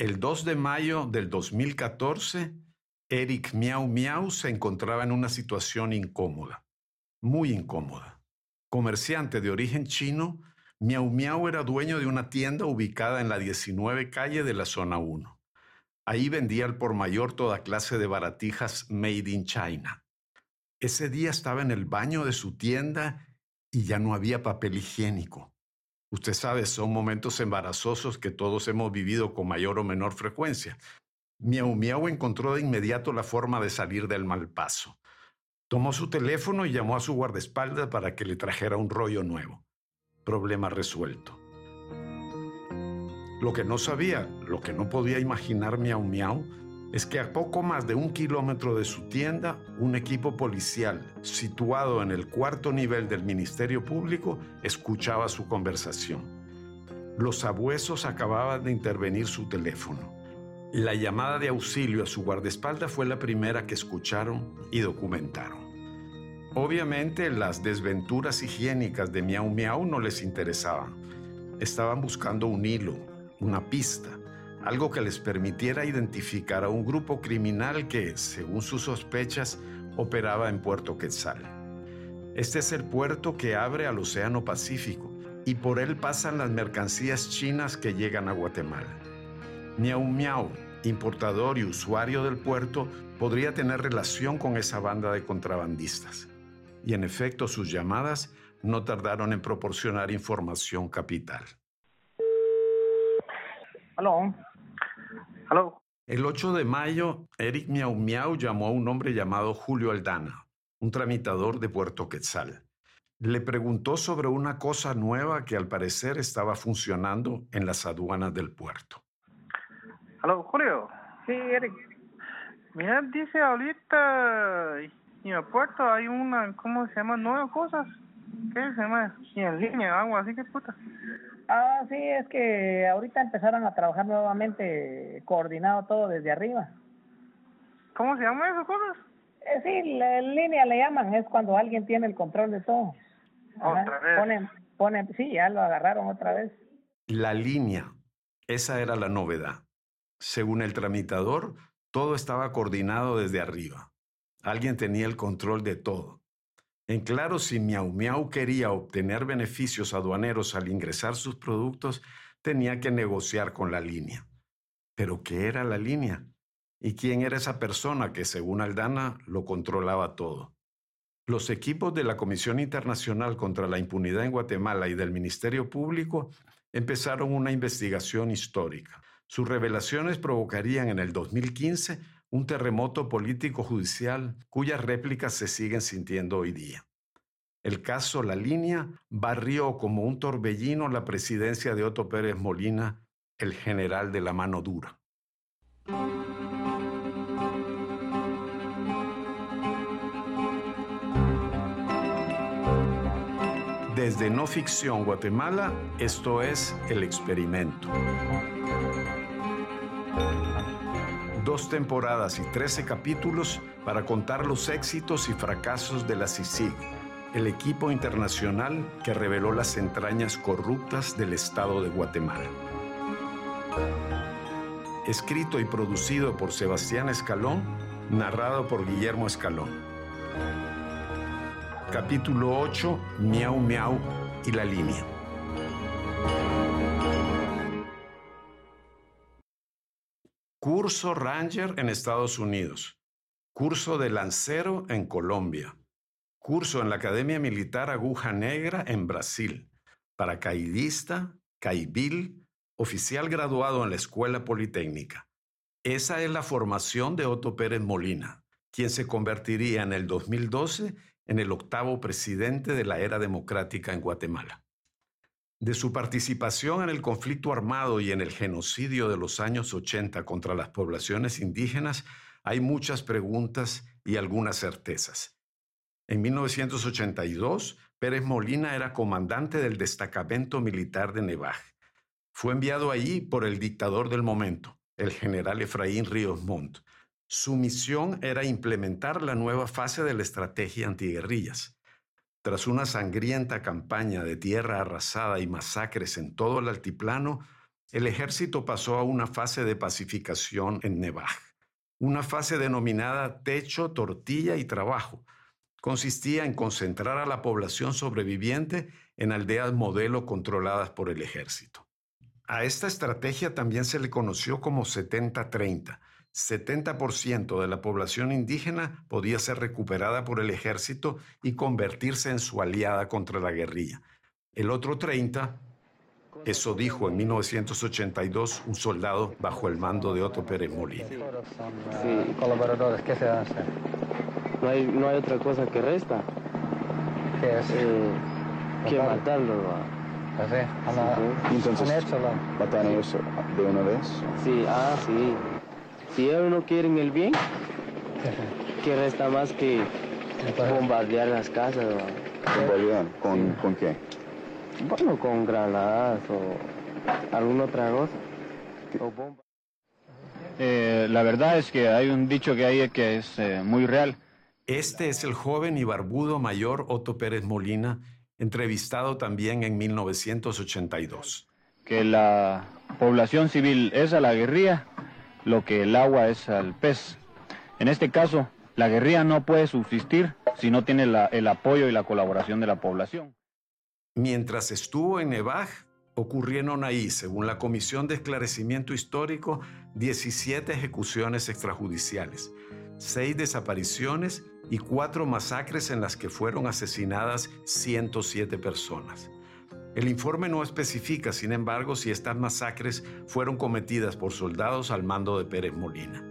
El 2 de mayo del 2014, Eric Miau Miau se encontraba en una situación incómoda, muy incómoda. Comerciante de origen chino, Miau Miau era dueño de una tienda ubicada en la 19 calle de la zona 1. Ahí vendía al por mayor toda clase de baratijas made in China. Ese día estaba en el baño de su tienda y ya no había papel higiénico. Usted sabe, son momentos embarazosos que todos hemos vivido con mayor o menor frecuencia. Miau Miau encontró de inmediato la forma de salir del mal paso. Tomó su teléfono y llamó a su guardaespaldas para que le trajera un rollo nuevo. Problema resuelto. Lo que no sabía, lo que no podía imaginar Miau Miau, es que a poco más de un kilómetro de su tienda, un equipo policial situado en el cuarto nivel del Ministerio Público escuchaba su conversación. Los abuesos acababan de intervenir su teléfono. La llamada de auxilio a su guardaespaldas fue la primera que escucharon y documentaron. Obviamente las desventuras higiénicas de Miau Miau no les interesaban. Estaban buscando un hilo, una pista, algo que les permitiera identificar a un grupo criminal que, según sus sospechas, operaba en Puerto Quetzal. Este es el puerto que abre al Océano Pacífico y por él pasan las mercancías chinas que llegan a Guatemala. Miau Miau, importador y usuario del puerto, podría tener relación con esa banda de contrabandistas. Y en efecto, sus llamadas no tardaron en proporcionar información capital. Aló. Aló. El 8 de mayo, Eric Miau Miau llamó a un hombre llamado Julio Aldana, un tramitador de Puerto Quetzal. Le preguntó sobre una cosa nueva que al parecer estaba funcionando en las aduanas del puerto. Aló, Julio. Sí, Eric. Mira, dice ahorita en el puerto hay una, ¿cómo se llama? Nuevas cosas. ¿Qué se llama? Y en línea, algo así que puta. Ah, sí, es que ahorita empezaron a trabajar nuevamente coordinado todo desde arriba. ¿Cómo se llama esas cosas? Eh, sí, la, en línea le llaman, es cuando alguien tiene el control de todo. Ajá. Otra vez. Ponen, ponen, sí, ya lo agarraron otra vez. La línea, esa era la novedad. Según el tramitador, todo estaba coordinado desde arriba. Alguien tenía el control de todo. En claro, si Miau Miau quería obtener beneficios aduaneros al ingresar sus productos, tenía que negociar con la línea. ¿Pero qué era la línea? ¿Y quién era esa persona que, según Aldana, lo controlaba todo? Los equipos de la Comisión Internacional contra la Impunidad en Guatemala y del Ministerio Público empezaron una investigación histórica. Sus revelaciones provocarían en el 2015 un terremoto político-judicial cuyas réplicas se siguen sintiendo hoy día. El caso La Línea barrió como un torbellino la presidencia de Otto Pérez Molina, el general de la mano dura. Desde No Ficción Guatemala, esto es El Experimento. Dos temporadas y trece capítulos para contar los éxitos y fracasos de la CICIG, el equipo internacional que reveló las entrañas corruptas del Estado de Guatemala. Escrito y producido por Sebastián Escalón, narrado por Guillermo Escalón. Capítulo 8, Miau Miau y la línea. Curso Ranger en Estados Unidos. Curso de Lancero en Colombia. Curso en la Academia Militar Aguja Negra en Brasil. Paracaidista, caibil, oficial graduado en la Escuela Politécnica. Esa es la formación de Otto Pérez Molina, quien se convertiría en el 2012 en el octavo presidente de la era democrática en Guatemala. De su participación en el conflicto armado y en el genocidio de los años 80 contra las poblaciones indígenas hay muchas preguntas y algunas certezas. En 1982, Pérez Molina era comandante del destacamento militar de Nevaj. Fue enviado allí por el dictador del momento, el general Efraín Ríos Montt. Su misión era implementar la nueva fase de la estrategia antiguerrillas. Tras una sangrienta campaña de tierra arrasada y masacres en todo el altiplano, el ejército pasó a una fase de pacificación en Nevaj, una fase denominada techo, tortilla y trabajo. Consistía en concentrar a la población sobreviviente en aldeas modelo controladas por el ejército. A esta estrategia también se le conoció como 70-30. 70% de la población indígena podía ser recuperada por el ejército y convertirse en su aliada contra la guerrilla. El otro 30 eso dijo en 1982 un soldado bajo el mando de Otto Pérez Molina. Sí, colaboradores, ¿qué se hace? No hay, no hay otra cosa que resta. ¿Qué es? Eh, que matarlo. Así, a la, Y entonces, un hecho, la- ¿matan a ellos de una vez? Sí, ah, sí. Si ellos no quieren el bien, ¿qué resta más que bombardear las casas? ¿va? ¿Con realidad? ¿Con, ¿Con qué? Bueno, con granadas o alguna otra cosa. O bombas. Eh, la verdad es que hay un dicho que hay que es eh, muy real. Este es el joven y barbudo mayor Otto Pérez Molina, entrevistado también en 1982. que la población civil es a la guerrilla lo que el agua es al pez. En este caso, la guerrilla no puede subsistir si no tiene el apoyo y la colaboración de la población. Mientras estuvo en Nevaj, ocurrieron ahí, según la Comisión de Esclarecimiento Histórico, 17 ejecuciones extrajudiciales, 6 desapariciones y 4 masacres en las que fueron asesinadas 107 personas. El informe no especifica, sin embargo, si estas masacres fueron cometidas por soldados al mando de Pérez Molina.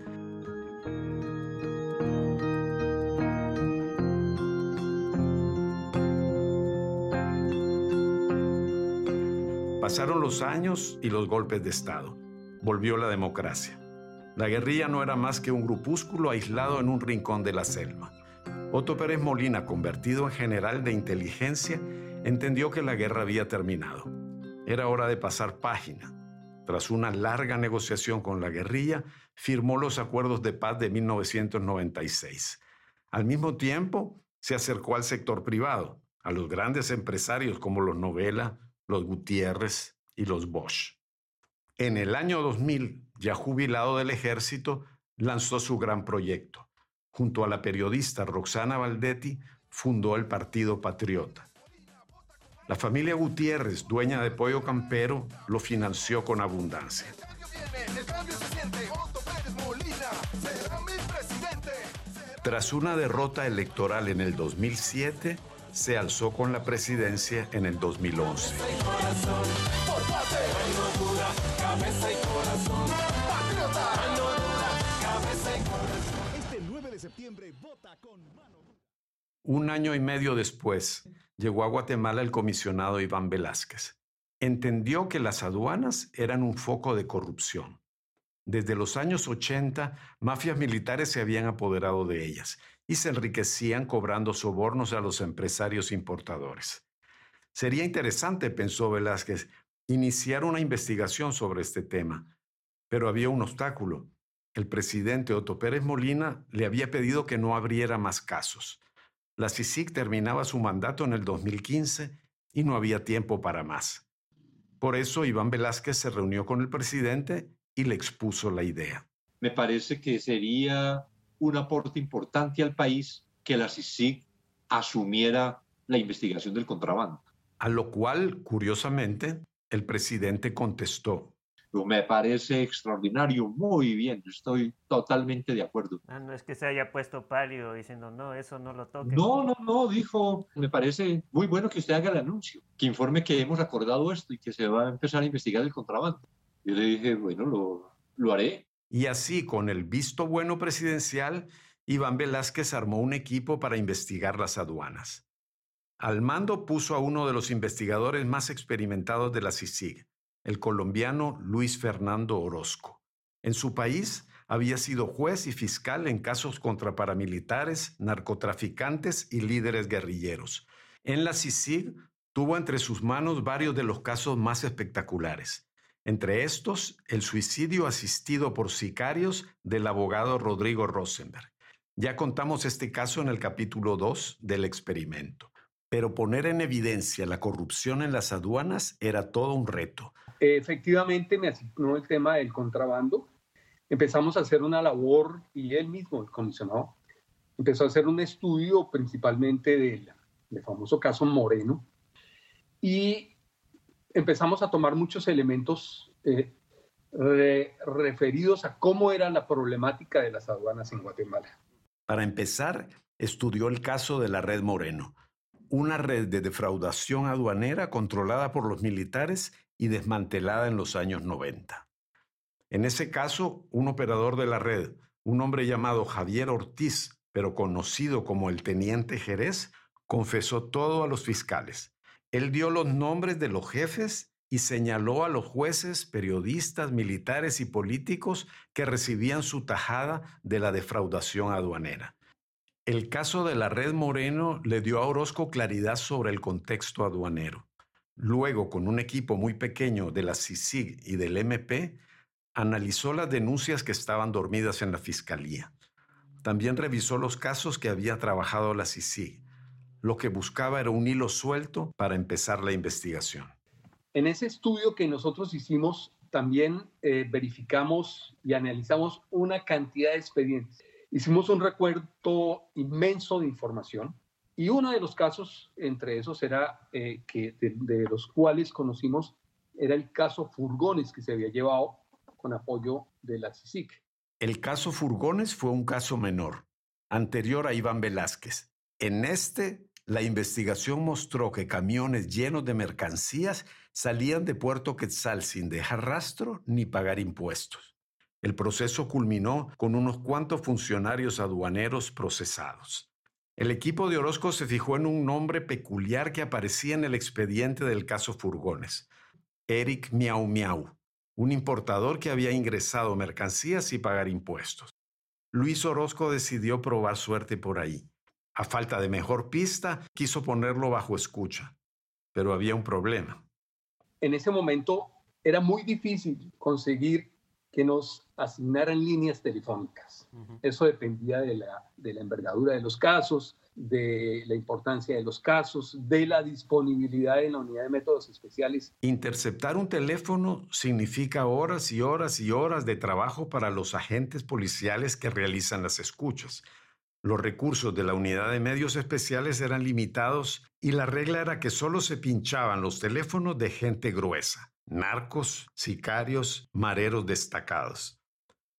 Pasaron los años y los golpes de Estado. Volvió la democracia. La guerrilla no era más que un grupúsculo aislado en un rincón de la selva. Otto Pérez Molina, convertido en general de inteligencia, entendió que la guerra había terminado. Era hora de pasar página. Tras una larga negociación con la guerrilla, firmó los acuerdos de paz de 1996. Al mismo tiempo, se acercó al sector privado, a los grandes empresarios como los Novela, los Gutiérrez y los Bosch. En el año 2000, ya jubilado del ejército, lanzó su gran proyecto. Junto a la periodista Roxana Valdetti, fundó el Partido Patriota. La familia Gutiérrez, dueña de Pollo Campero, lo financió con abundancia. Tras una derrota electoral en el 2007, se alzó con la presidencia en el 2011. Este 9 de septiembre vota con mano. Un año y medio después, llegó a Guatemala el comisionado Iván Velázquez. Entendió que las aduanas eran un foco de corrupción. Desde los años 80, mafias militares se habían apoderado de ellas y se enriquecían cobrando sobornos a los empresarios importadores. Sería interesante, pensó Velázquez, iniciar una investigación sobre este tema, pero había un obstáculo. El presidente Otto Pérez Molina le había pedido que no abriera más casos. La CICIG terminaba su mandato en el 2015 y no había tiempo para más. Por eso Iván Velázquez se reunió con el presidente y le expuso la idea. me parece que sería un aporte importante al país que la CICIG asumiera la investigación del contrabando. A lo cual, curiosamente, el presidente contestó, Me parece extraordinario, muy bien, estoy totalmente de acuerdo. Ah, no es que se haya puesto pálido diciendo, no, eso no lo toque. No, no, no, dijo, me parece muy bueno que usted haga el anuncio, que informe que hemos acordado esto y que se va a empezar a investigar el contrabando. Yo le dije, bueno, lo, lo haré. Y así, con el visto bueno presidencial, Iván Velázquez armó un equipo para investigar las aduanas. Al mando puso a uno de los investigadores más experimentados de la CICIG, el colombiano Luis Fernando Orozco. En su país había sido juez y fiscal en casos contra paramilitares, narcotraficantes y líderes guerrilleros. En la CICIG tuvo entre sus manos varios de los casos más espectaculares. Entre estos, el suicidio asistido por sicarios del abogado Rodrigo Rosenberg. Ya contamos este caso en el capítulo 2 del experimento. Pero poner en evidencia la corrupción en las aduanas era todo un reto. Efectivamente me asignó el tema del contrabando. Empezamos a hacer una labor y él mismo, el comisionado, empezó a hacer un estudio principalmente del, del famoso caso Moreno y empezamos a tomar muchos elementos eh, re- referidos a cómo era la problemática de las aduanas en Guatemala. Para empezar, estudió el caso de la Red Moreno, una red de defraudación aduanera controlada por los militares y desmantelada en los años 90. En ese caso, un operador de la red, un hombre llamado Javier Ortiz, pero conocido como el Teniente Jerez, confesó todo a los fiscales. Él dio los nombres de los jefes y señaló a los jueces, periodistas, militares y políticos que recibían su tajada de la defraudación aduanera. El caso de la red Moreno le dio a Orozco claridad sobre el contexto aduanero. Luego, con un equipo muy pequeño de la CICIG y del MP, analizó las denuncias que estaban dormidas en la fiscalía. También revisó los casos que había trabajado la CICIG. Lo que buscaba era un hilo suelto para empezar la investigación. En ese estudio que nosotros hicimos, también eh, verificamos y analizamos una cantidad de expedientes. Hicimos un recuerdo inmenso de información y uno de los casos entre esos era eh, que de, de los cuales conocimos era el caso Furgones que se había llevado con apoyo de la CICIC. El caso Furgones fue un caso menor, anterior a Iván Velázquez. En este, la investigación mostró que camiones llenos de mercancías salían de Puerto Quetzal sin dejar rastro ni pagar impuestos. El proceso culminó con unos cuantos funcionarios aduaneros procesados. El equipo de Orozco se fijó en un nombre peculiar que aparecía en el expediente del caso Furgones, Eric Miau Miau, un importador que había ingresado mercancías sin pagar impuestos. Luis Orozco decidió probar suerte por ahí. A falta de mejor pista, quiso ponerlo bajo escucha, pero había un problema. En ese momento era muy difícil conseguir que nos asignaran líneas telefónicas. Eso dependía de la, de la envergadura de los casos, de la importancia de los casos, de la disponibilidad en la unidad de métodos especiales. Interceptar un teléfono significa horas y horas y horas de trabajo para los agentes policiales que realizan las escuchas. Los recursos de la unidad de medios especiales eran limitados y la regla era que solo se pinchaban los teléfonos de gente gruesa, narcos, sicarios, mareros destacados.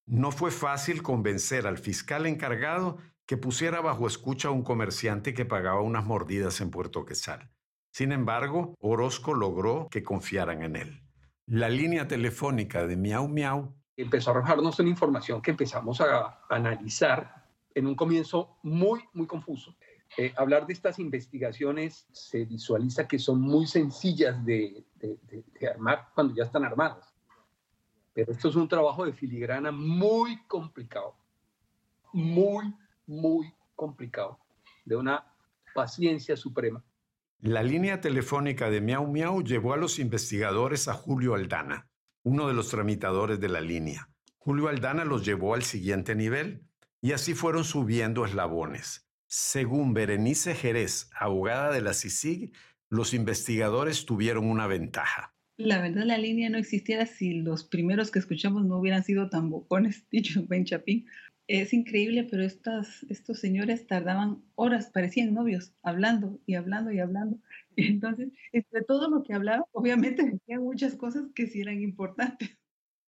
No fue fácil convencer al fiscal encargado que pusiera bajo escucha a un comerciante que pagaba unas mordidas en Puerto Quetzal. Sin embargo, Orozco logró que confiaran en él. La línea telefónica de Miau Miau empezó a arrojarnos una información que empezamos a analizar en un comienzo muy, muy confuso. Eh, hablar de estas investigaciones se visualiza que son muy sencillas de, de, armar cuando ya están armadas. Pero esto es un trabajo de filigrana muy complicado, muy, muy complicado, de una paciencia suprema. La línea telefónica de Miau Miau llevó a los investigadores a Julio Aldana, uno de los tramitadores de la línea. Julio Aldana los llevó al siguiente nivel y así fueron subiendo eslabones. Según Berenice Jerez, abogada de la CICIG, los investigadores tuvieron una ventaja. La verdad, la línea no existiera si los primeros que escuchamos no hubieran sido tan bocones, dicho Ben Chapín. Es increíble, pero estas, estos señores tardaban horas, parecían novios, hablando y hablando y hablando. Entonces, entre todo lo que hablaban, obviamente decían muchas cosas que sí eran importantes.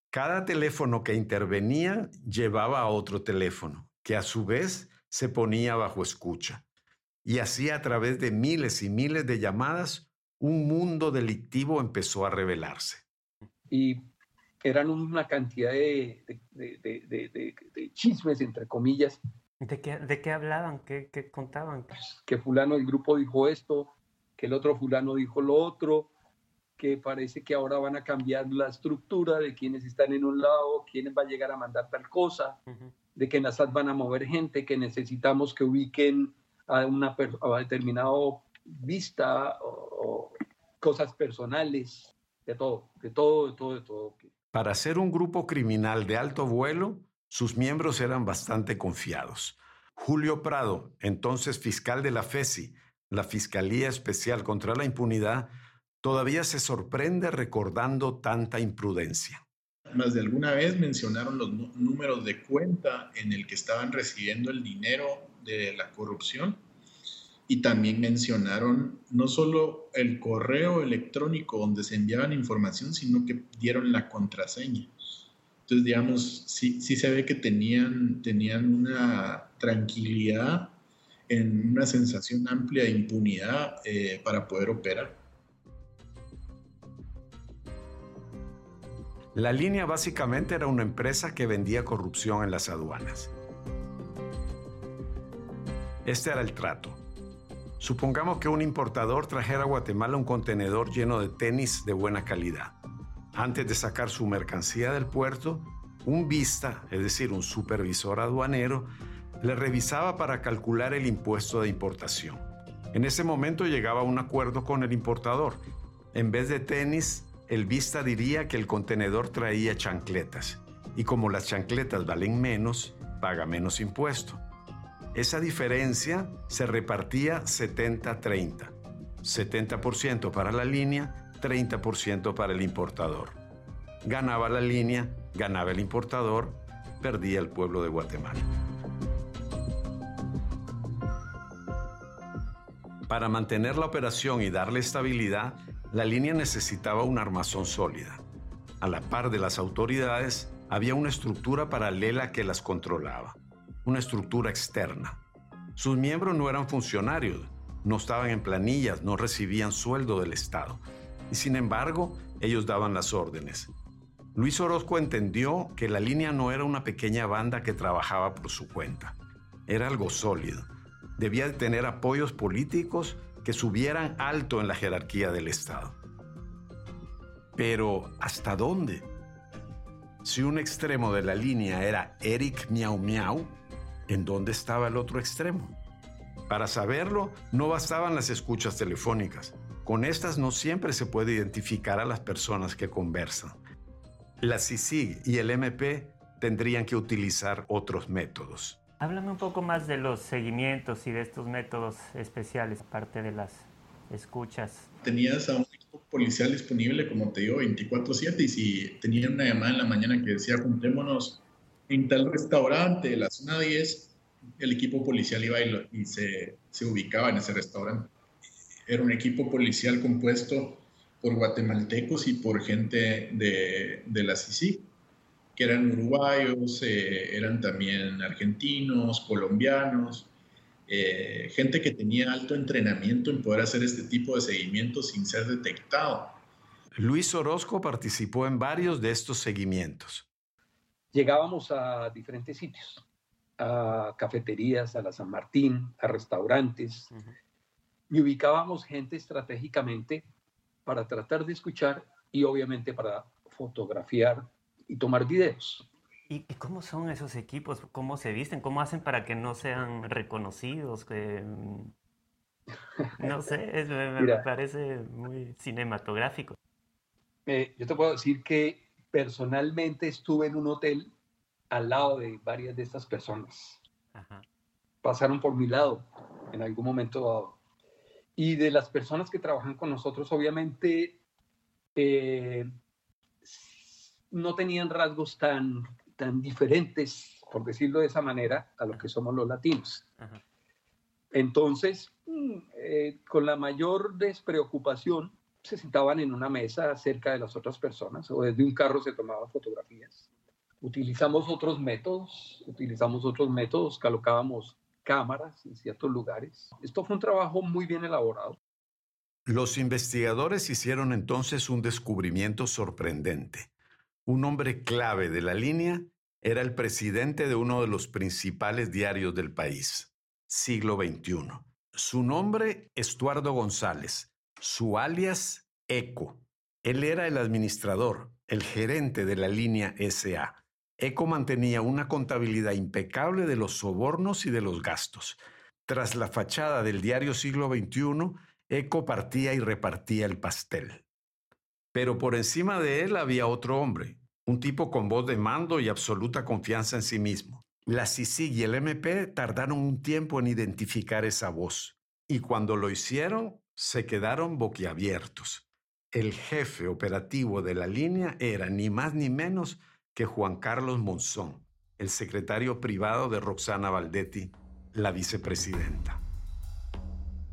Cada teléfono que intervenía llevaba a otro teléfono, que a su vez se ponía bajo escucha. Y así a través de miles y miles de llamadas, un mundo delictivo empezó a revelarse. Y eran una cantidad de, de, de, de chismes, entre comillas. ¿De qué, de qué hablaban? ¿Qué, ¿Qué, contaban? Que fulano del grupo dijo esto, que el otro fulano dijo lo otro, que parece que ahora van a cambiar la estructura de quienes están en un lado, quiénes va a llegar a mandar tal cosa, uh -huh. De que en la SAT van a mover gente, que necesitamos que ubiquen a una a determinado vista o, o, cosas personales, de todo, de todo, de todo, de todo. Para ser un grupo criminal de alto vuelo, sus miembros eran bastante confiados. Julio Prado, entonces fiscal de la FESI, la Fiscalía Especial contra la Impunidad todavía se sorprende recordando tanta imprudencia. Más de alguna vez mencionaron los números de cuenta en el que estaban recibiendo el dinero de la corrupción y también mencionaron no solo el correo electrónico donde se enviaban información, sino que dieron la contraseña. Entonces, digamos, sí, sí se ve que tenían, tenían una tranquilidad, en una sensación amplia de impunidad eh, para poder operar. La línea básicamente era una empresa que vendía corrupción en las aduanas. Este era el trato. Supongamos que un importador trajera a Guatemala un contenedor lleno de tenis de buena calidad. Antes de sacar su mercancía del puerto, un vista, es decir, un supervisor aduanero, le revisaba para calcular el impuesto de importación. En ese momento llegaba a un acuerdo con el importador. En vez de tenis, el vista diría que el contenedor traía chancletas. Y como las chancletas valen menos, paga menos impuesto. Esa diferencia se repartía 70-30. 70% para la línea, 30% para el importador. Ganaba la línea, ganaba el importador, perdía el pueblo de Guatemala. Para mantener la operación y darle estabilidad, la línea necesitaba una armazón sólida. A la par de las autoridades, había una estructura paralela que las controlaba, una estructura externa. Sus miembros no eran funcionarios, no estaban en planillas, no recibían sueldo del Estado. Y sin embargo, ellos daban las órdenes. Luis Orozco entendió que la línea no era una pequeña banda que trabajaba por su cuenta. Era algo sólido. Debía de tener apoyos políticos que subieran alto en la jerarquía del Estado. Pero, ¿hasta dónde? Si un extremo de la línea era Eric Miau Miau, ¿en dónde estaba el otro extremo? Para saberlo, no bastaban las escuchas telefónicas. Con estas no siempre se puede identificar a las personas que conversan. La CICIG y el MP tendrían que utilizar otros métodos. Háblame un poco más de los seguimientos y de estos métodos especiales, aparte de las escuchas. Tenías a un equipo policial disponible, como te digo, 24/7 y si tenían una llamada en la mañana que decía juntémonos en tal restaurante de la zona 10, el equipo policial iba y, se, se, ubicaba en ese restaurante. Era un equipo policial compuesto por guatemaltecos y por gente de, de la CICI que eran uruguayos, eh, eran también argentinos, colombianos, eh, gente que tenía alto entrenamiento en poder hacer este tipo de seguimientos sin ser detectado. Luis Orozco participó en varios de estos seguimientos. Llegábamos a diferentes sitios, a cafeterías, a la San Martín, a restaurantes, y ubicábamos gente estratégicamente para tratar de escuchar y obviamente para fotografiar y tomar videos. ¿Y, cómo son esos equipos? ¿Cómo se visten? ¿Cómo hacen para que no sean reconocidos? Que, no sé, me, parece muy cinematográfico. Eh, yo te puedo decir que personalmente estuve en un hotel al lado de varias de estas personas. Pasaron por mi lado en algún momento dado. Y de las personas que trabajan con nosotros, obviamente, eh, no tenían rasgos tan, tan diferentes, por decirlo de esa manera, a lo que somos los latinos. Entonces, mm, eh, con la mayor despreocupación, se sentaban en una mesa cerca de las otras personas o desde un carro se tomaban fotografías. Utilizamos otros métodos, utilizamos otros métodos, colocábamos cámaras en ciertos lugares. Esto fue un trabajo muy bien elaborado. Los investigadores hicieron entonces un descubrimiento sorprendente. Un hombre clave de la línea era el presidente de uno de los principales diarios del país, siglo XXI. Su nombre, Estuardo González. Su alias, Eco. Él era el administrador, el gerente de la línea SA. Eco mantenía una contabilidad impecable de los sobornos y de los gastos. Tras la fachada del diario siglo XXI, Eco partía y repartía el pastel. Pero por encima de él había otro hombre, un tipo con voz de mando y absoluta confianza en sí mismo. La CICIG y el MP tardaron un tiempo en identificar esa voz. Y cuando lo hicieron, se quedaron boquiabiertos. El jefe operativo de la línea era ni más ni menos que Juan Carlos Monzón, el secretario privado de Roxana Valdetti, la vicepresidenta.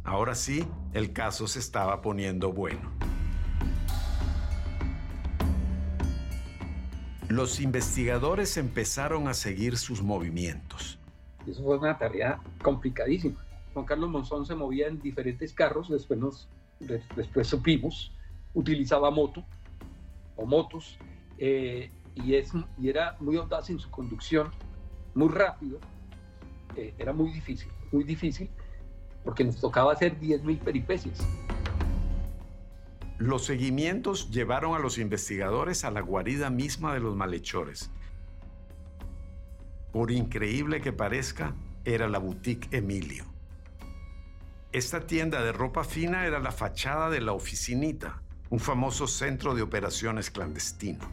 Ahora sí, el caso se estaba poniendo bueno. Los investigadores empezaron a seguir sus movimientos. Eso fue una tarea complicadísima. Juan Carlos Monzón se movía en diferentes carros, después, nos, después supimos, utilizaba moto o motos, eh, y, es, y era muy audaz en su conducción, muy rápido, eh, era muy difícil, muy difícil, porque nos tocaba hacer 10.000 peripecias. Los seguimientos llevaron a los investigadores a la guarida misma de los malhechores. Por increíble que parezca, era la boutique Emilio. Esta tienda de ropa fina era la fachada de la oficinita, un famoso centro de operaciones clandestino.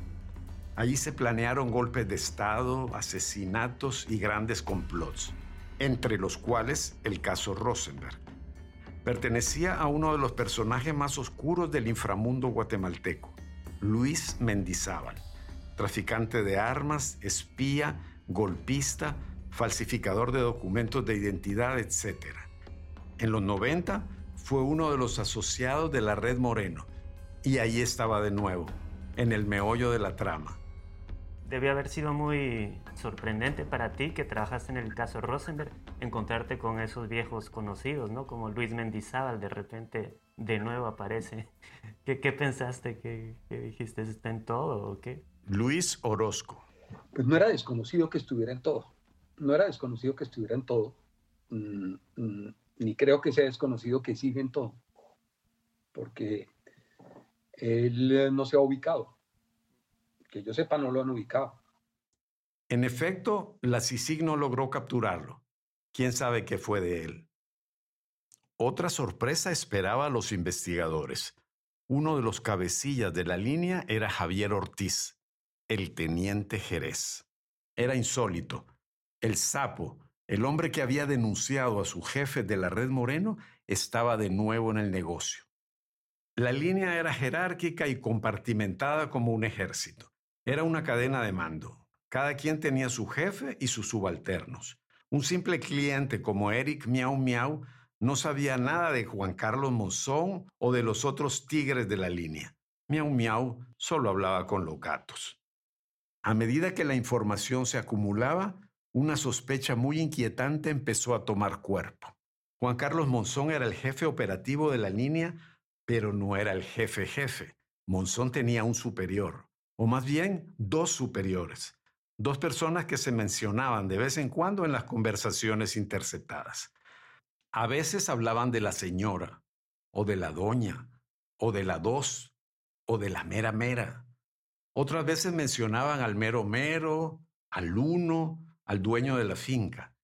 Allí se planearon golpes de Estado, asesinatos y grandes complots, entre los cuales el caso Rosenberg pertenecía a uno de los personajes más oscuros del inframundo guatemalteco, Luis Mendizábal, traficante de armas, espía, golpista, falsificador de documentos de identidad, etc. En los 90 fue uno de los asociados de la Red Moreno y ahí estaba de nuevo, en el meollo de la trama Debe haber sido muy sorprendente para ti que trabajaste en el caso Rosenberg, encontrarte con esos viejos conocidos, ¿no? Como Luis Mendizábal, de repente de nuevo aparece. ¿Qué, qué pensaste? ¿Qué, dijiste? ¿Está en todo o qué? Luis Orozco. Pues no era desconocido que estuviera en todo. No era desconocido que estuviera en todo. Mm, mm, ni creo que sea desconocido que sigue en todo. Porque él no se ha ubicado yo sepa no lo han ubicado. En efecto, la CICIG no logró capturarlo. ¿Quién sabe qué fue de él? Otra sorpresa esperaba a los investigadores. Uno de los cabecillas de la línea era Javier Ortiz, el teniente Jerez. Era insólito. El sapo, el hombre que había denunciado a su jefe de la Red Moreno, estaba de nuevo en el negocio. La línea era jerárquica y compartimentada como un ejército. Era una cadena de mando. Cada quien tenía su jefe y sus subalternos. Un simple cliente como Eric Miau Miau no sabía nada de Juan Carlos Monzón o de los otros tigres de la línea. Miau Miau solo hablaba con los gatos. A medida que la información se acumulaba, una sospecha muy inquietante empezó a tomar cuerpo. Juan Carlos Monzón era el jefe operativo de la línea, pero no era el jefe jefe. Monzón tenía un superior, o más bien dos superiores, dos personas que se mencionaban de vez en cuando en las conversaciones interceptadas. A veces hablaban de la señora, o de la doña, o de la dos, o de la mera mera. Otras veces mencionaban al mero mero, al uno, al dueño de la finca.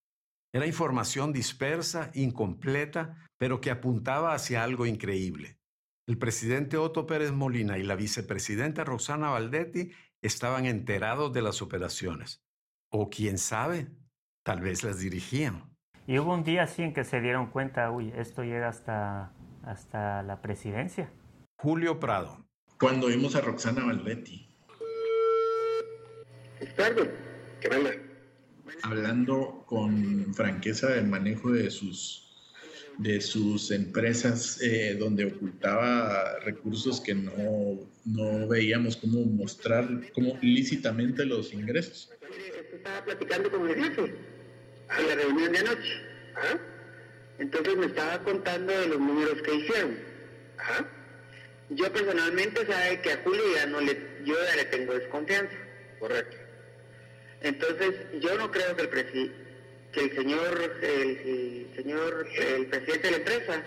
Era información dispersa, incompleta, pero que apuntaba hacia algo increíble. El presidente Otto Pérez Molina y la vicepresidenta Roxana Valdetti estaban enterados de las operaciones. O quién sabe, tal vez las dirigían. Y hubo un día así en que se dieron cuenta, uy, esto llega hasta, hasta la presidencia. Julio Prado. Cuando vimos a Roxana Valdetti. Hablando con franqueza del manejo de sus de sus empresas eh, donde ocultaba recursos que no, no veíamos cómo mostrar como lícitamente los ingresos. Estaba platicando con el jefe en la reunión de anoche. ¿ah? Entonces me estaba contando de los números que hicieron. ¿ah? Yo personalmente sabe que a Julio no le, yo ya le tengo desconfianza. Correcto. Entonces yo no creo que el presidente que el señor, el, señor, el presidente de la empresa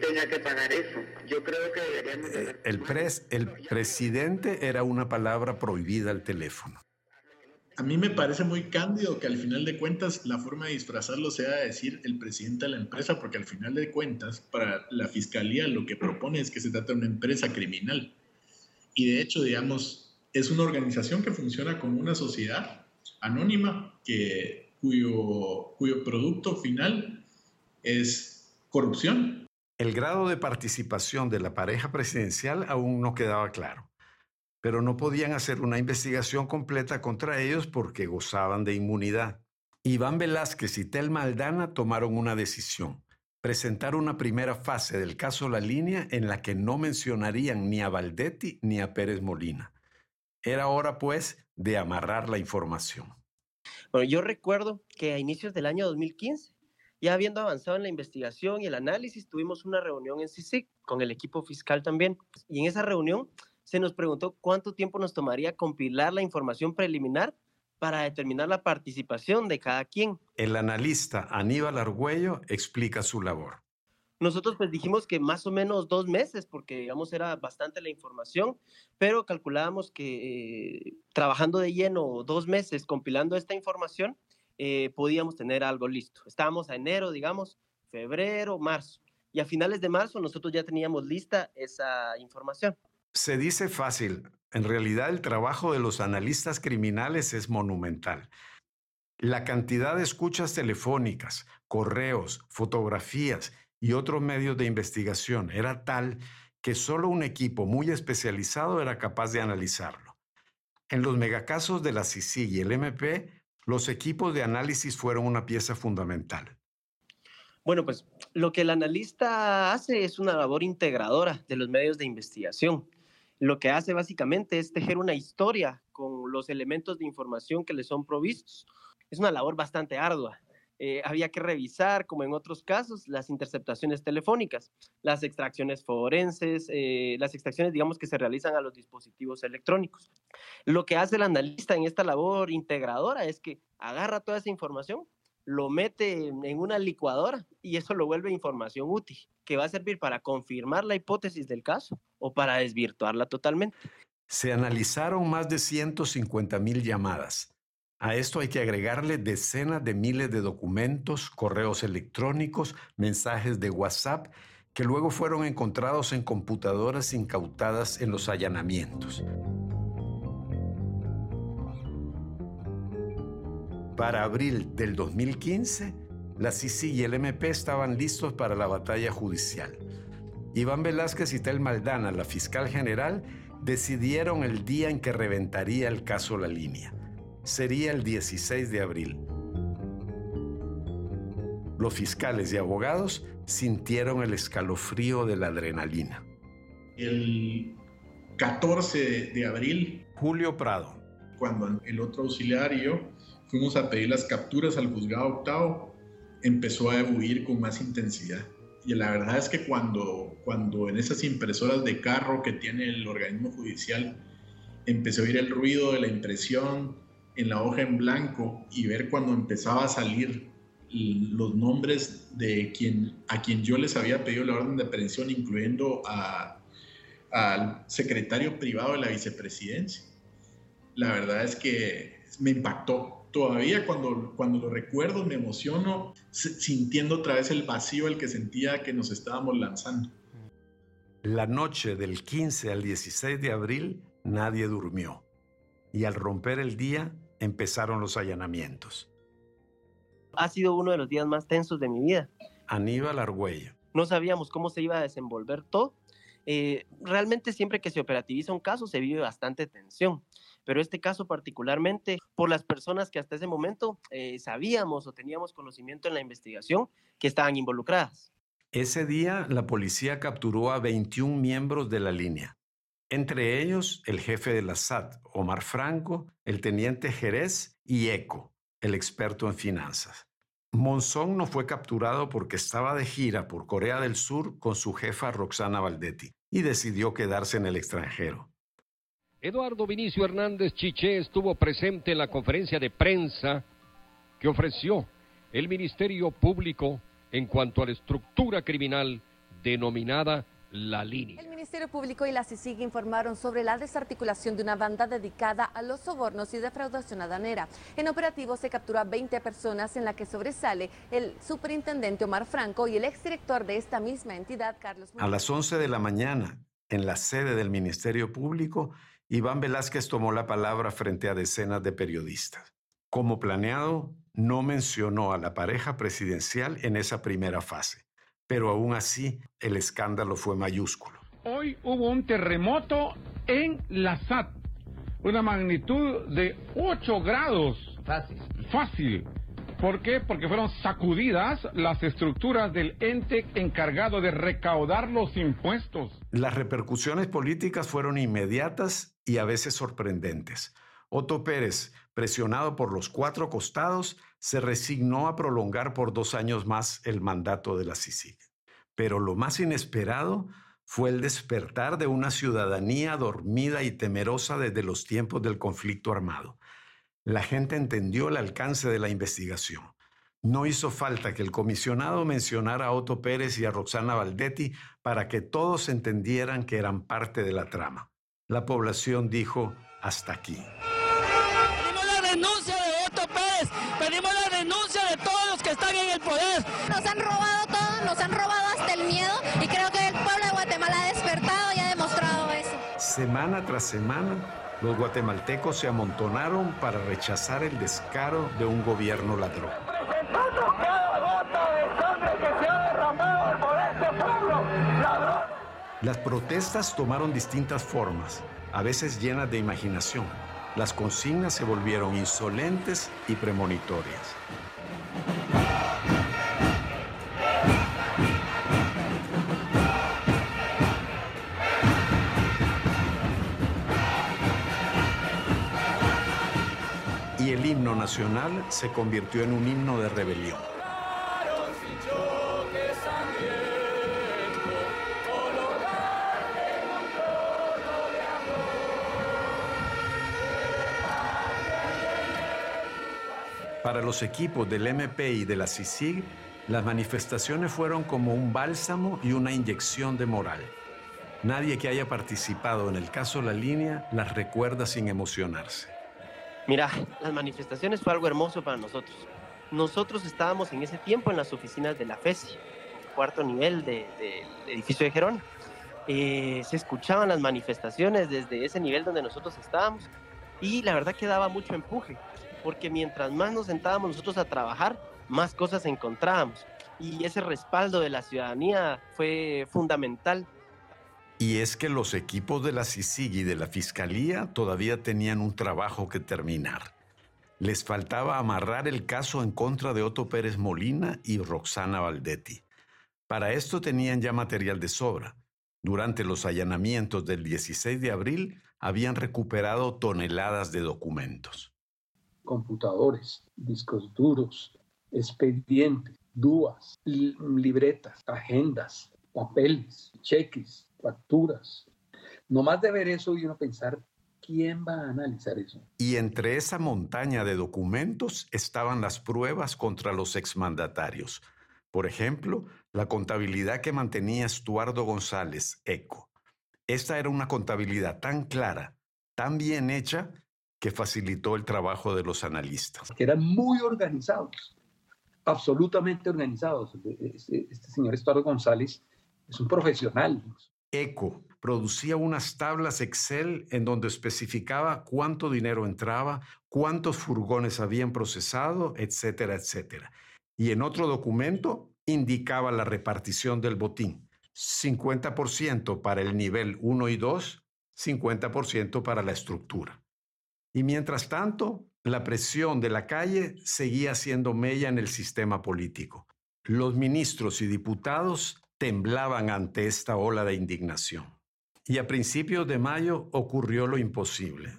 tenga que pagar eso. Yo creo que deberíamos... Eh, el, pres, el presidente era una palabra prohibida al teléfono. A mí me parece muy cándido que al final de cuentas la forma de disfrazarlo sea decir el presidente de la empresa, porque al final de cuentas para la fiscalía lo que propone es que se trata de una empresa criminal. Y de hecho, digamos, es una organización que funciona como una sociedad anónima que cuyo, producto final es corrupción. El grado de participación de la pareja presidencial aún no quedaba claro, pero no podían hacer una investigación completa contra ellos porque gozaban de inmunidad. Iván Velázquez y Telma Aldana tomaron una decisión, presentar una primera fase del caso La Línea en la que no mencionarían ni a Valdetti ni a Pérez Molina. Era hora, pues, de amarrar la información. Bueno, yo recuerdo que a inicios del año 2015, ya habiendo avanzado en la investigación y el análisis, tuvimos una reunión en CICIC con el equipo fiscal también. Y en esa reunión se nos preguntó cuánto tiempo nos tomaría compilar la información preliminar para determinar la participación de cada quien. El analista Aníbal Argüello explica su labor. Nosotros pues dijimos que más o menos dos meses, porque digamos era bastante la información, pero calculábamos que eh, trabajando de lleno dos meses compilando esta información, eh, podíamos tener algo listo. Estábamos a enero, digamos, febrero, marzo. Y a finales de marzo nosotros ya teníamos lista esa información. Se dice fácil, en realidad el trabajo de los analistas criminales es monumental. La cantidad de escuchas telefónicas, correos, fotografías y otros medios de investigación era tal que solo un equipo muy especializado era capaz de analizarlo. En los megacasos de la CICI y el MP, los equipos de análisis fueron una pieza fundamental. Bueno, pues lo que el analista hace es una labor integradora de los medios de investigación. Lo que hace básicamente es tejer una historia con los elementos de información que le son provistos. Es una labor bastante ardua. Eh, había que revisar, como en otros casos, las interceptaciones telefónicas, las extracciones forenses, eh, las extracciones, digamos, que se realizan a los dispositivos electrónicos. Lo que hace el analista en esta labor integradora es que agarra toda esa información, lo mete en una licuadora y eso lo vuelve información útil, que va a servir para confirmar la hipótesis del caso o para desvirtuarla totalmente. Se analizaron más de 150 mil llamadas a esto hay que agregarle decenas de miles de documentos, correos electrónicos, mensajes de WhatsApp que luego fueron encontrados en computadoras incautadas en los allanamientos. Para abril del 2015, la CICI y el MP estaban listos para la batalla judicial. Iván Velázquez y Tel Maldana, la fiscal general, decidieron el día en que reventaría el caso La Línea sería el 16 de abril. Los fiscales y abogados sintieron el escalofrío de la adrenalina. El 14 de abril. Julio Prado. Cuando el otro auxiliario fuimos a pedir las capturas al juzgado octavo, empezó a huir con más intensidad. Y la verdad es que cuando, cuando en esas impresoras de carro que tiene el organismo judicial empezó a oír el ruido de la impresión, en la hoja en blanco y ver cuando empezaba a salir los nombres de quien, a quien yo les había pedido la orden de aprehensión, incluyendo al secretario privado de la vicepresidencia. La verdad es que me impactó. Todavía cuando, cuando lo recuerdo me emociono sintiendo otra vez el vacío el que sentía que nos estábamos lanzando. La noche del 15 al 16 de abril nadie durmió y al romper el día empezaron los allanamientos. Ha sido uno de los días más tensos de mi vida. Aníbal Argüello. No sabíamos cómo se iba a desenvolver todo. Eh, realmente siempre que se operativiza un caso se vive bastante tensión, pero este caso particularmente por las personas que hasta ese momento eh, sabíamos o teníamos conocimiento en la investigación que estaban involucradas. Ese día la policía capturó a 21 miembros de la línea. Entre ellos, el jefe de la SAT, Omar Franco, el teniente Jerez y Eco, el experto en finanzas. Monzón no fue capturado porque estaba de gira por Corea del Sur con su jefa Roxana Valdetti y decidió quedarse en el extranjero. Eduardo Vinicio Hernández Chiché estuvo presente en la conferencia de prensa que ofreció el Ministerio Público en cuanto a la estructura criminal denominada la línea. Ministerio Público y la CICIG informaron sobre la desarticulación de una banda dedicada a los sobornos y defraudación aduanera. En operativo se capturó a 20 personas en la que sobresale el superintendente Omar Franco y el exdirector de esta misma entidad, Carlos. A las 11 de la mañana, en la sede del Ministerio Público, Iván Velázquez tomó la palabra frente a decenas de periodistas. Como planeado, no mencionó a la pareja presidencial en esa primera fase pero aún así el escándalo fue mayúsculo. Hoy hubo un terremoto en la SAT, una magnitud de 8 grados. Fácil. Fácil. ¿Por qué? Porque fueron sacudidas las estructuras del ente encargado de recaudar los impuestos. Las repercusiones políticas fueron inmediatas y a veces sorprendentes. Otto Pérez, presionado por los cuatro costados, se resignó a prolongar por dos años más el mandato de la CICIG. Pero lo más inesperado fue el despertar de una ciudadanía dormida y temerosa desde los tiempos del conflicto armado la gente entendió el alcance de la investigación. No hizo falta que el comisionado mencionara a Otto Pérez y a Roxana Valdetti para que todos entendieran que eran parte de la trama. La población dijo hasta aquí. Pedimos la renuncia de Otto Pérez, pedimos la renuncia de todos los que están en el poder. Nos han robado todo, nos han robado Semana tras semana, los guatemaltecos se amontonaron para rechazar el descaro de un gobierno ladrón. Las protestas tomaron distintas formas, a veces llenas de imaginación. Las consignas se volvieron insolentes y premonitorias. Nacional se convirtió en un himno de rebelión. Para los equipos del MP y de la CICIG, las manifestaciones fueron como un bálsamo y una inyección de moral. Nadie que haya participado en el caso La Línea las recuerda sin emocionarse. Mira, las manifestaciones fue algo hermoso para nosotros. Nosotros estábamos en ese tiempo en las oficinas de la FESI, cuarto nivel del edificio de Gerón. Eh, se escuchaban las manifestaciones desde ese nivel donde nosotros estábamos y la verdad que daba mucho empuje, porque mientras más nos sentábamos nosotros a trabajar, más cosas encontrábamos. Y ese respaldo de la ciudadanía fue fundamental y es que los equipos de la CICIG y de la Fiscalía todavía tenían un trabajo que terminar. Les faltaba amarrar el caso en contra de Otto Pérez Molina y Roxana Valdetti. Para esto tenían ya material de sobra. Durante los allanamientos del 16 de abril habían recuperado toneladas de documentos. Computadores, discos duros, expedientes, dúas, libretas, agendas, papeles, cheques, facturas. No más de ver eso y uno pensar, ¿quién va a analizar eso? Y entre esa montaña de documentos estaban las pruebas contra los exmandatarios. Por ejemplo, la contabilidad que mantenía Estuardo González, ECO. Esta era una contabilidad tan clara, tan bien hecha, que facilitó el trabajo de los analistas. Que eran muy organizados, absolutamente organizados. Este, este señor Estuardo González es un profesional. ECO producía unas tablas Excel en donde especificaba cuánto dinero entraba, cuántos furgones habían procesado, etcétera, etcétera. Y en otro documento indicaba la repartición del botín. 50% para el nivel 1 y 2, 50% para la estructura. Y mientras tanto, la presión de la calle seguía siendo mella en el sistema político. Los ministros y diputados temblaban ante esta ola de indignación. Y a principios de mayo ocurrió lo imposible.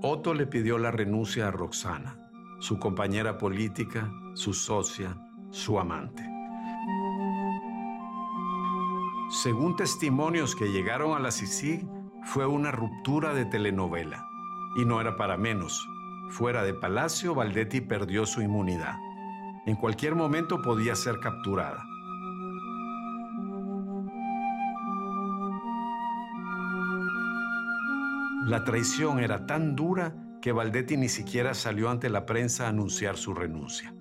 Otto le pidió la renuncia a Roxana, su compañera política, su socia, su amante. Según testimonios que llegaron a la CICIG, fue una ruptura de telenovela. Y no era para menos, Fuera de Palacio, Valdetti perdió su inmunidad. En cualquier momento podía ser capturada. La traición era tan dura que Valdetti ni siquiera salió ante la prensa a anunciar su renuncia.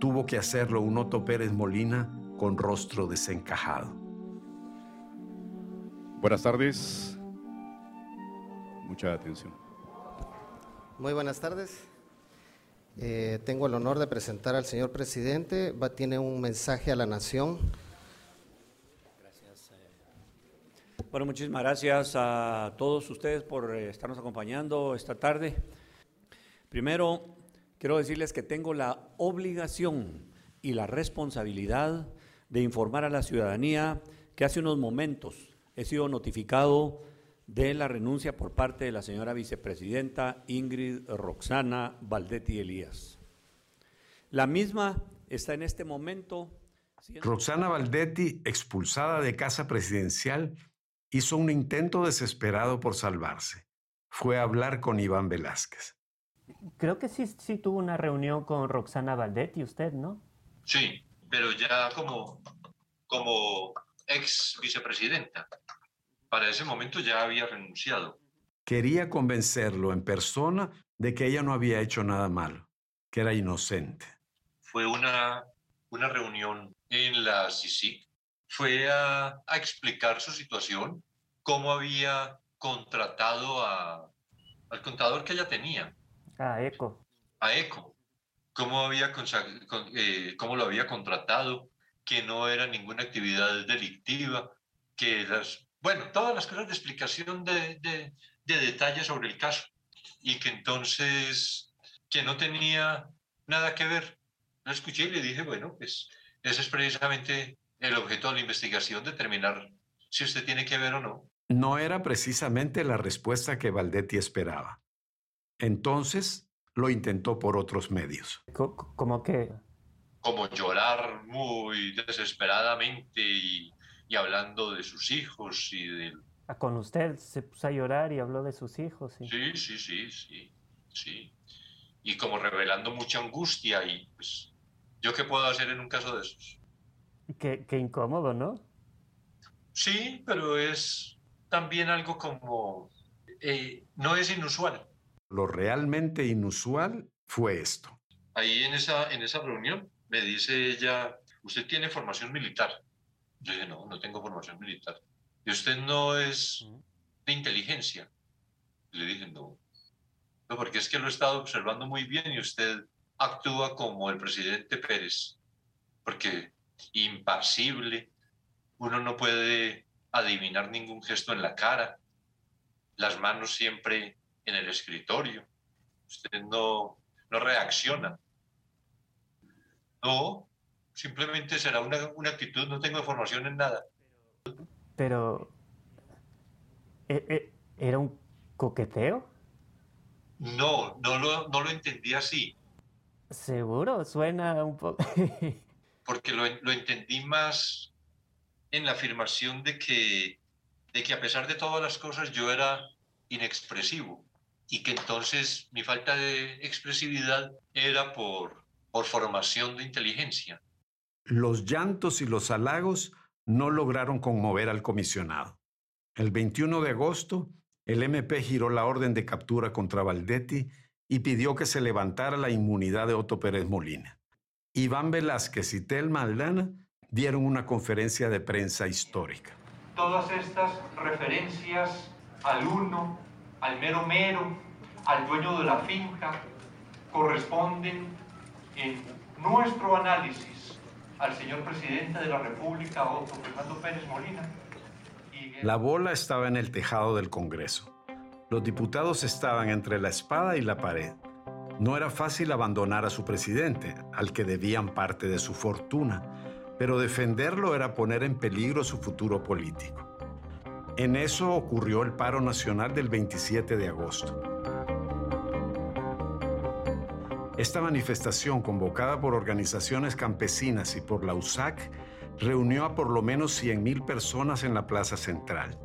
Tuvo que hacerlo un Otto Pérez Molina con rostro desencajado. Buenas tardes. Mucha atención. Muy buenas tardes. Eh, tengo el honor de presentar al señor presidente. Va, tiene un mensaje a la nación. Bueno, muchísimas gracias a todos ustedes por eh, estarnos acompañando esta tarde. Primero, quiero decirles que tengo la obligación y la responsabilidad de informar a la ciudadanía que hace unos momentos he sido notificado de la renuncia por parte de la señora vicepresidenta Ingrid Roxana Valdetti Elías. La misma está en este momento. Roxana Valdetti, expulsada de casa presidencial, hizo un intento desesperado por salvarse. Fue a hablar con Iván Velázquez. Creo que sí, sí tuvo una reunión con Roxana Valdetti, usted, ¿no? Sí, pero ya como, como ex vicepresidenta. Para ese momento ya había renunciado. Quería convencerlo en persona de que ella no había hecho nada malo, que era inocente. Fue una, una reunión en la CICIC. Fue a, a explicar su situación, cómo había contratado a, al contador que ella tenía. A ECO. A ECO. Cómo, había, eh, cómo lo había contratado, que no era ninguna actividad delictiva, que las bueno, todas las cosas de explicación de, de, detalles sobre el caso y que entonces, que no tenía nada que ver. Lo escuché y le dije, bueno, pues ese es precisamente el objeto de la investigación, determinar si usted tiene que ver o no. No era precisamente la respuesta que Valdetti esperaba. Entonces lo intentó por otros medios. ¿Cómo qué? Como llorar muy desesperadamente y y hablando de sus hijos y del... Ah, con usted se puso a llorar y habló de sus hijos. Sí, sí, sí, sí, sí. sí. Y como revelando mucha angustia y pues, ¿yo qué puedo hacer en un caso de esos? Qué, qué incómodo, ¿no? Sí, pero es también algo como... Eh, no es inusual. Lo realmente inusual fue esto. Ahí en esa, en esa reunión me dice ella, usted tiene formación militar. Yo dije, no, no tengo formación militar. ¿Y usted no es de inteligencia? Le dije, no. No, porque es que lo he estado observando muy bien y usted actúa como el presidente Pérez. Porque impasible, uno no puede adivinar ningún gesto en la cara, las manos siempre en el escritorio. Usted no, no reacciona. No, Simplemente será una, una actitud, no tengo formación en nada. Pero... ¿e, e, ¿Era un coqueteo? No, no lo, no lo entendí así. Seguro, suena un poco... Porque lo, lo, entendí más en la afirmación de que, de que a pesar de todas las cosas yo era inexpresivo y que entonces mi falta de expresividad era por, por formación de inteligencia. Los llantos y los halagos no lograron conmover al comisionado. El 21 de agosto, el MP giró la orden de captura contra Valdetti y pidió que se levantara la inmunidad de Otto Pérez Molina. Iván Velázquez y Telma Aldana dieron una conferencia de prensa histórica. Todas estas referencias al uno, al mero mero, al dueño de la finca, corresponden en nuestro análisis al señor presidente de la República, Otto Fernando Pérez Molina. La bola estaba en el tejado del Congreso. Los diputados estaban entre la espada y la pared. No era fácil abandonar a su presidente, al que debían parte de su fortuna, pero defenderlo era poner en peligro su futuro político. En eso ocurrió el paro nacional del 27 de agosto. Esta manifestación, convocada por organizaciones campesinas y por la USAC, reunió a por lo menos 100.000 personas en la Plaza Central.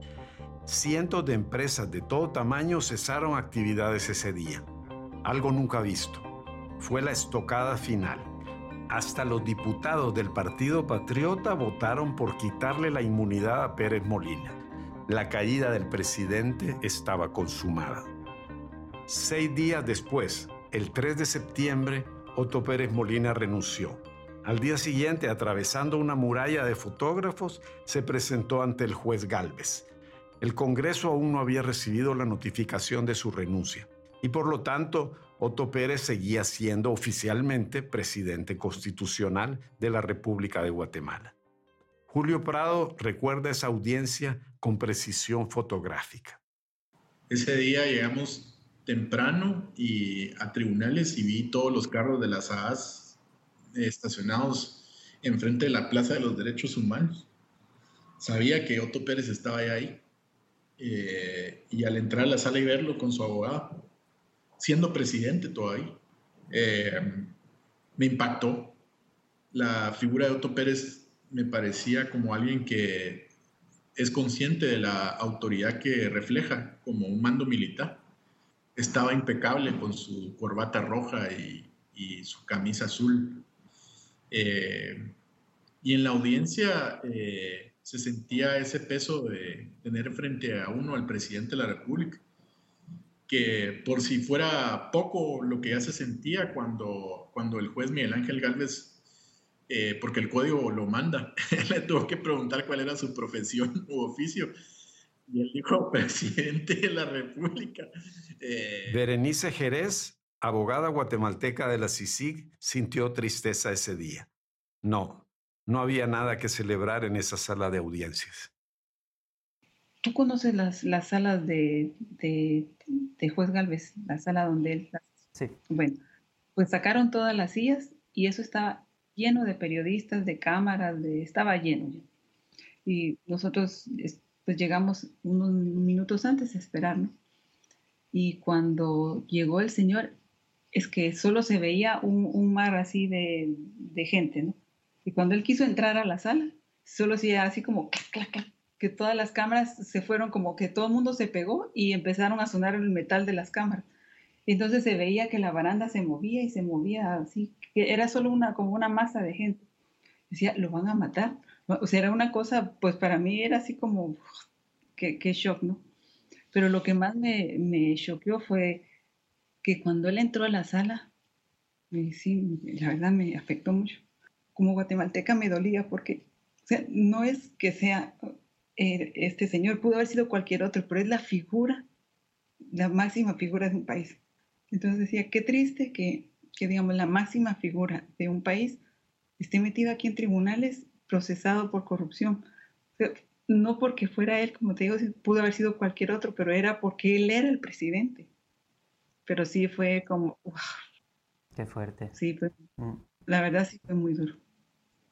Cientos de empresas de todo tamaño cesaron actividades ese día. Algo nunca visto. Fue la estocada final. Hasta los diputados del Partido Patriota votaron por quitarle la inmunidad a Pérez Molina. La caída del presidente estaba consumada. Seis días después, el 3 de septiembre, Otto Pérez Molina renunció. Al día siguiente, atravesando una muralla de fotógrafos, se presentó ante el juez Galvez. El Congreso aún no había recibido la notificación de su renuncia y por lo tanto Otto Pérez seguía siendo oficialmente presidente constitucional de la República de Guatemala. Julio Prado recuerda esa audiencia con precisión fotográfica. Ese día llegamos temprano y a tribunales y vi todos los carros de las AAS estacionados enfrente de la Plaza de los Derechos Humanos. Sabía que Otto Pérez estaba ahí eh, y al entrar a la sala y verlo con su abogado, siendo presidente todavía, eh, me impactó. La figura de Otto Pérez me parecía como alguien que es consciente de la autoridad que refleja como un mando militar. Estaba impecable con su corbata roja y, su camisa azul. Eh, y en la audiencia eh, se sentía ese peso de tener frente a uno al presidente de la República, que por si fuera poco lo que ya se sentía cuando, cuando el juez Miguel Ángel Gálvez eh, porque el código lo manda. Le tuvo que preguntar cuál era su profesión u oficio. Y él dijo, presidente de la República. Eh, Berenice Jerez, abogada guatemalteca de la CICIG, sintió tristeza ese día. No, no había nada que celebrar en esa sala de audiencias. ¿Tú conoces las, las salas de, de, de juez Galvez, la sala donde él... Sí. Bueno, pues sacaron todas las sillas y eso estaba lleno de periodistas, de cámaras, de, estaba lleno. Y nosotros pues llegamos unos minutos antes a esperar, Y cuando llegó el señor, es que solo se veía un, mar así de, gente, ¿no? Y cuando él quiso entrar a la sala, solo hacía así como que todas las cámaras se fueron como que todo el mundo se pegó y empezaron a sonar el metal de las cámaras. Entonces se veía que la baranda se movía y se movía así, que era solo una, como una masa de gente. Decía, lo van a matar. O sea, era una cosa, pues para mí era así como, qué, shock, ¿no? Pero lo que más me, me choqueó fue que cuando él entró a la sala, sí, la verdad me afectó mucho. Como guatemalteca me dolía porque, o sea, no es que sea eh, este señor, pudo haber sido cualquier otro, pero es la figura, la máxima figura de un país. Entonces decía, qué triste que, digamos, la máxima figura de un país esté metido aquí en tribunales procesado por corrupción. no porque fuera él, como te digo, pudo haber sido cualquier otro, pero era porque él era el presidente. Pero sí fue como... Qué fuerte. Sí, mm. la verdad sí fue muy duro,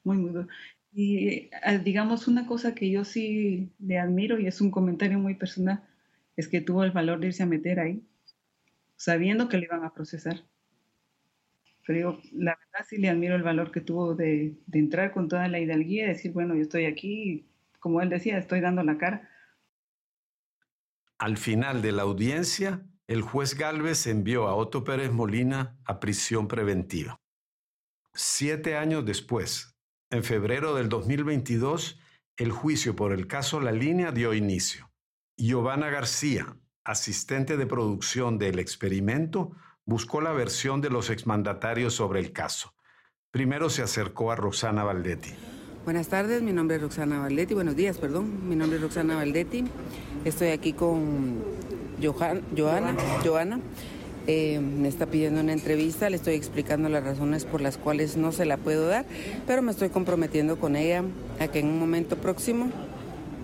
muy, muy duro. Y ah, digamos, una cosa que yo sí le admiro, y es un comentario muy personal, es que tuvo el valor de irse a meter ahí sabiendo que le iban a procesar. Pero digo, la verdad sí le admiro el valor que tuvo de, entrar con toda la hidalguía y decir, bueno, yo estoy aquí, como él decía, estoy dando la cara. Al final de la audiencia, el juez Galvez envió a Otto Pérez Molina a prisión preventiva. Siete años después, en febrero del 2022, el juicio por el caso La Línea dio inicio. Giovanna García, asistente de producción del experimento, buscó la versión de los exmandatarios sobre el caso. Primero se acercó a Roxana Valdetti. Buenas tardes, mi nombre es Roxana Valdetti. Buenos días, perdón. Mi nombre es Roxana Valdetti. Estoy aquí con Johanna. Johanna. Eh, me está pidiendo una entrevista, le estoy explicando las razones por las cuales no se la puedo dar, pero me estoy comprometiendo con ella a que en un momento próximo,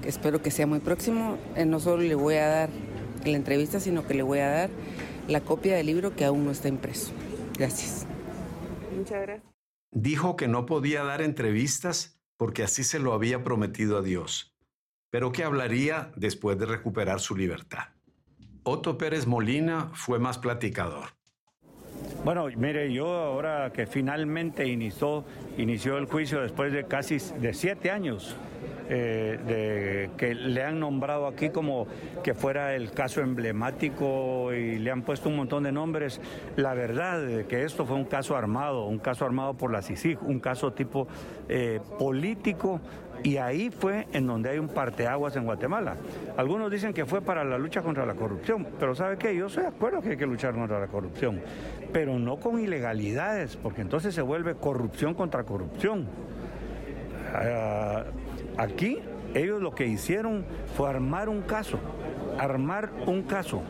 que espero que sea muy próximo, eh, no solo le voy a dar la entrevista, sino que le voy a dar la copia del libro que aún no está impreso. Gracias. Muchas gracias. Dijo que no podía dar entrevistas porque así se lo había prometido a Dios, pero que hablaría después de recuperar su libertad. Otto Pérez Molina fue más platicador. Bueno, mire, yo ahora que finalmente inició, inició el juicio después de casi de siete años eh, de, que le han nombrado aquí como que fuera el caso emblemático y le han puesto un montón de nombres. La verdad que esto fue un caso armado, un caso armado por la CICIG, un caso tipo eh, político y ahí fue en donde hay un parteaguas en Guatemala. Algunos dicen que fue para la lucha contra la corrupción, pero ¿sabe qué? Yo estoy de acuerdo que hay que luchar contra la corrupción, pero no con ilegalidades, porque entonces se vuelve corrupción contra corrupción. Ah, Aquí ellos lo que hicieron fue armar un caso, armar un caso.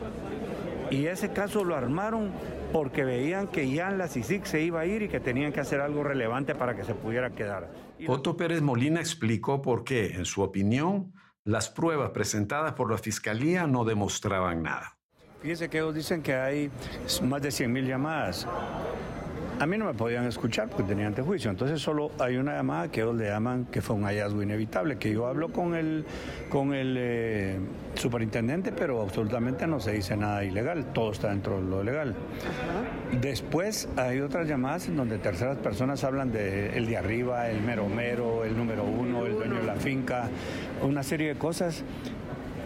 Y ese caso lo armaron porque veían que ya la CICIC se iba a ir y que tenían que hacer algo relevante para que se pudiera quedar. Otto Pérez Molina explicó por qué, en su opinión, las pruebas presentadas por la Fiscalía no demostraban nada. Fíjense que ellos dicen que hay más de 100 mil llamadas. A mí no me podían escuchar porque tenía antejuicio. Entonces solo hay una llamada que ellos le llaman que fue un hallazgo inevitable, que yo hablo con el, con el eh, superintendente, pero absolutamente no se dice nada ilegal, todo está dentro de lo legal. Después hay otras llamadas en donde terceras personas hablan de el de arriba, el mero mero, el número uno, el dueño de la finca, una serie de cosas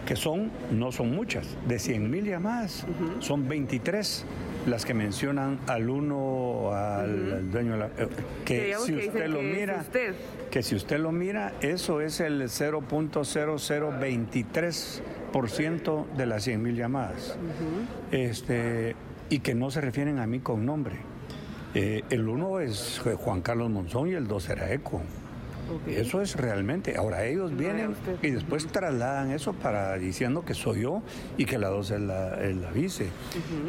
que son, no son muchas, de 100 mil llamadas, son 23 las que mencionan al uno, al, dueño de la... eh, Que si que usted lo que mira, usted. que si usted lo mira, eso es el 0.0023% de las 100 mil llamadas. este, y que no se refieren a mí con nombre. Eh, el uno es Juan Carlos Monzón y el dos era Eco. Eso es realmente. Ahora ellos vienen y después trasladan eso para diciendo que soy yo y que la dos es la, es la vice,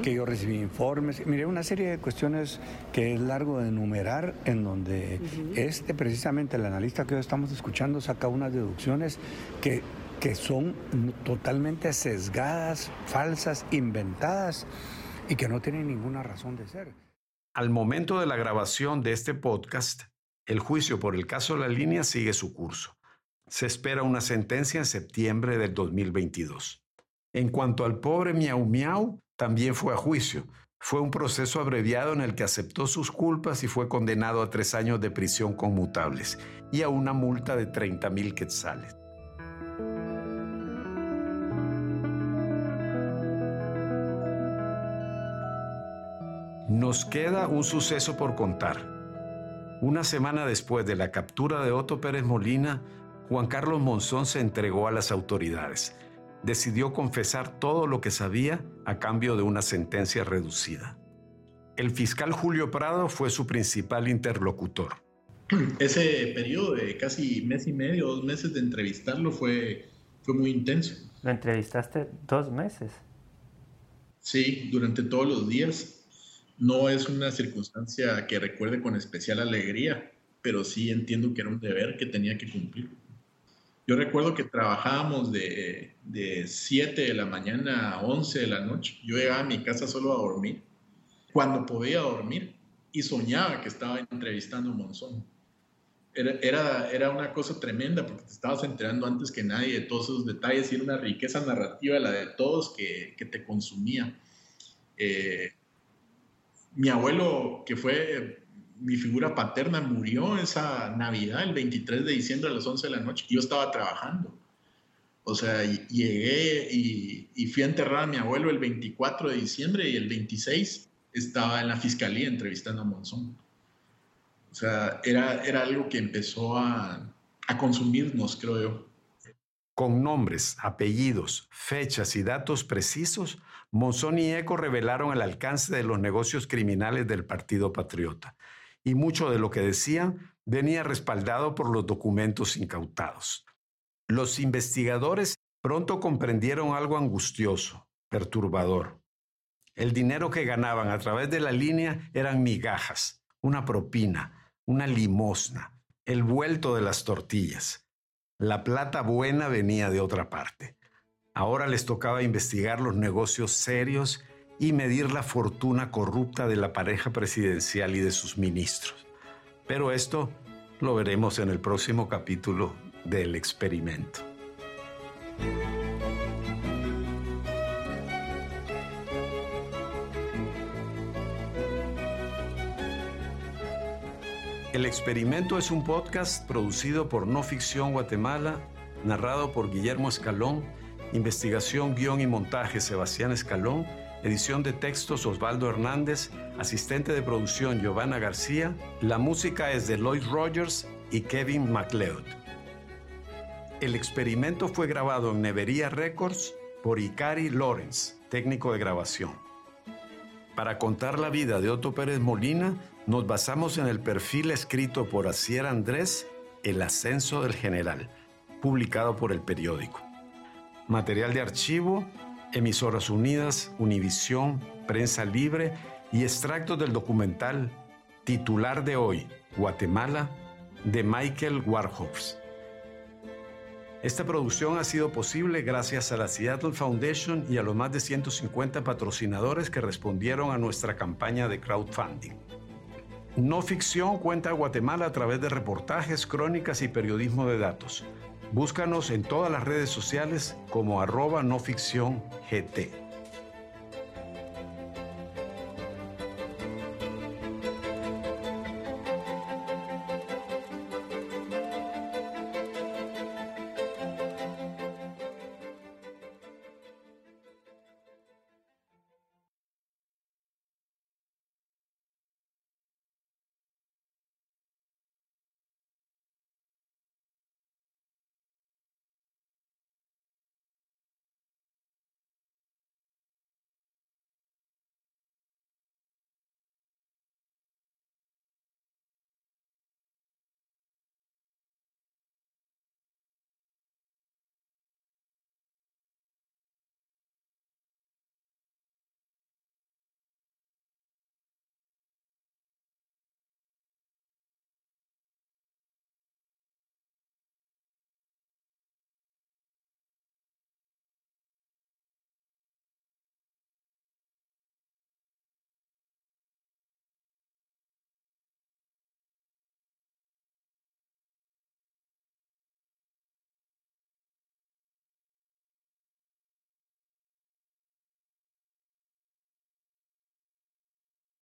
que yo recibí informes. Mire, una serie de cuestiones que es largo de enumerar en donde este precisamente el analista que hoy estamos escuchando saca unas deducciones que, que son totalmente sesgadas, falsas, inventadas y que no tienen ninguna razón de ser. Al momento de la grabación de este podcast, el juicio por el caso La Línea sigue su curso. Se espera una sentencia en septiembre del 2022. En cuanto al pobre Miau Miau, también fue a juicio. Fue un proceso abreviado en el que aceptó sus culpas y fue condenado a tres años de prisión conmutables y a una multa de 30 mil quetzales. Nos queda un suceso por contar. Una semana después de la captura de Otto Pérez Molina, Juan Carlos Monzón se entregó a las autoridades. Decidió confesar todo lo que sabía a cambio de una sentencia reducida. El fiscal Julio Prado fue su principal interlocutor. Ese periodo de casi mes y medio, dos meses de entrevistarlo fue, fue muy intenso. Lo entrevistaste dos meses. Sí, durante todos los días. No es una circunstancia que recuerde con especial alegría, pero sí entiendo que era un deber que tenía que cumplir. Yo recuerdo que trabajábamos de, de 7 de la mañana a 11 de la noche. Yo llegaba a mi casa solo a dormir, cuando podía dormir, y soñaba que estaba entrevistando a Monzón. Era, era, era, una cosa tremenda porque te estabas enterando antes que nadie de todos esos detalles y era una riqueza narrativa la de todos que, que te consumía. Eh, mi abuelo, que fue mi figura paterna, murió esa Navidad, el 23 de diciembre a las 11 de la noche. Yo estaba trabajando. O sea, llegué y, y, fui a enterrar a mi abuelo el 24 de diciembre y el 26 estaba en la fiscalía entrevistando a Monzón. O sea, era, era algo que empezó a, a consumirnos, creo yo. Con nombres, apellidos, fechas y datos precisos, Monzón y Eco revelaron el alcance de los negocios criminales del Partido Patriota. Y mucho de lo que decían venía respaldado por los documentos incautados. Los investigadores pronto comprendieron algo angustioso, perturbador. El dinero que ganaban a través de la línea eran migajas, una propina, una limosna, el vuelto de las tortillas. La plata buena venía de otra parte. Ahora les tocaba investigar los negocios serios y medir la fortuna corrupta de la pareja presidencial y de sus ministros. Pero esto lo veremos en el próximo capítulo del experimento. El experimento es un podcast producido por No Ficción Guatemala, narrado por Guillermo Escalón, investigación, guion y montaje Sebastián Escalón, edición de textos Osvaldo Hernández, asistente de producción Giovanna García, la música es de Lloyd Rogers y Kevin MacLeod. El experimento fue grabado en Nevería Records por Ikari Lawrence, técnico de grabación. Para contar la vida de Otto Pérez Molina, nos basamos en el perfil escrito por Asier Andrés, El ascenso del general, publicado por el periódico. Material de archivo, Emisoras Unidas, Univisión, Prensa Libre y extractos del documental Titular de hoy, Guatemala, de Michael Warhofs. Esta producción ha sido posible gracias a la Seattle Foundation y a los más de 150 patrocinadores que respondieron a nuestra campaña de crowdfunding. No Ficción cuenta a Guatemala a través de reportajes, crónicas y periodismo de datos. Búscanos en todas las redes sociales como arroba no ficción GT.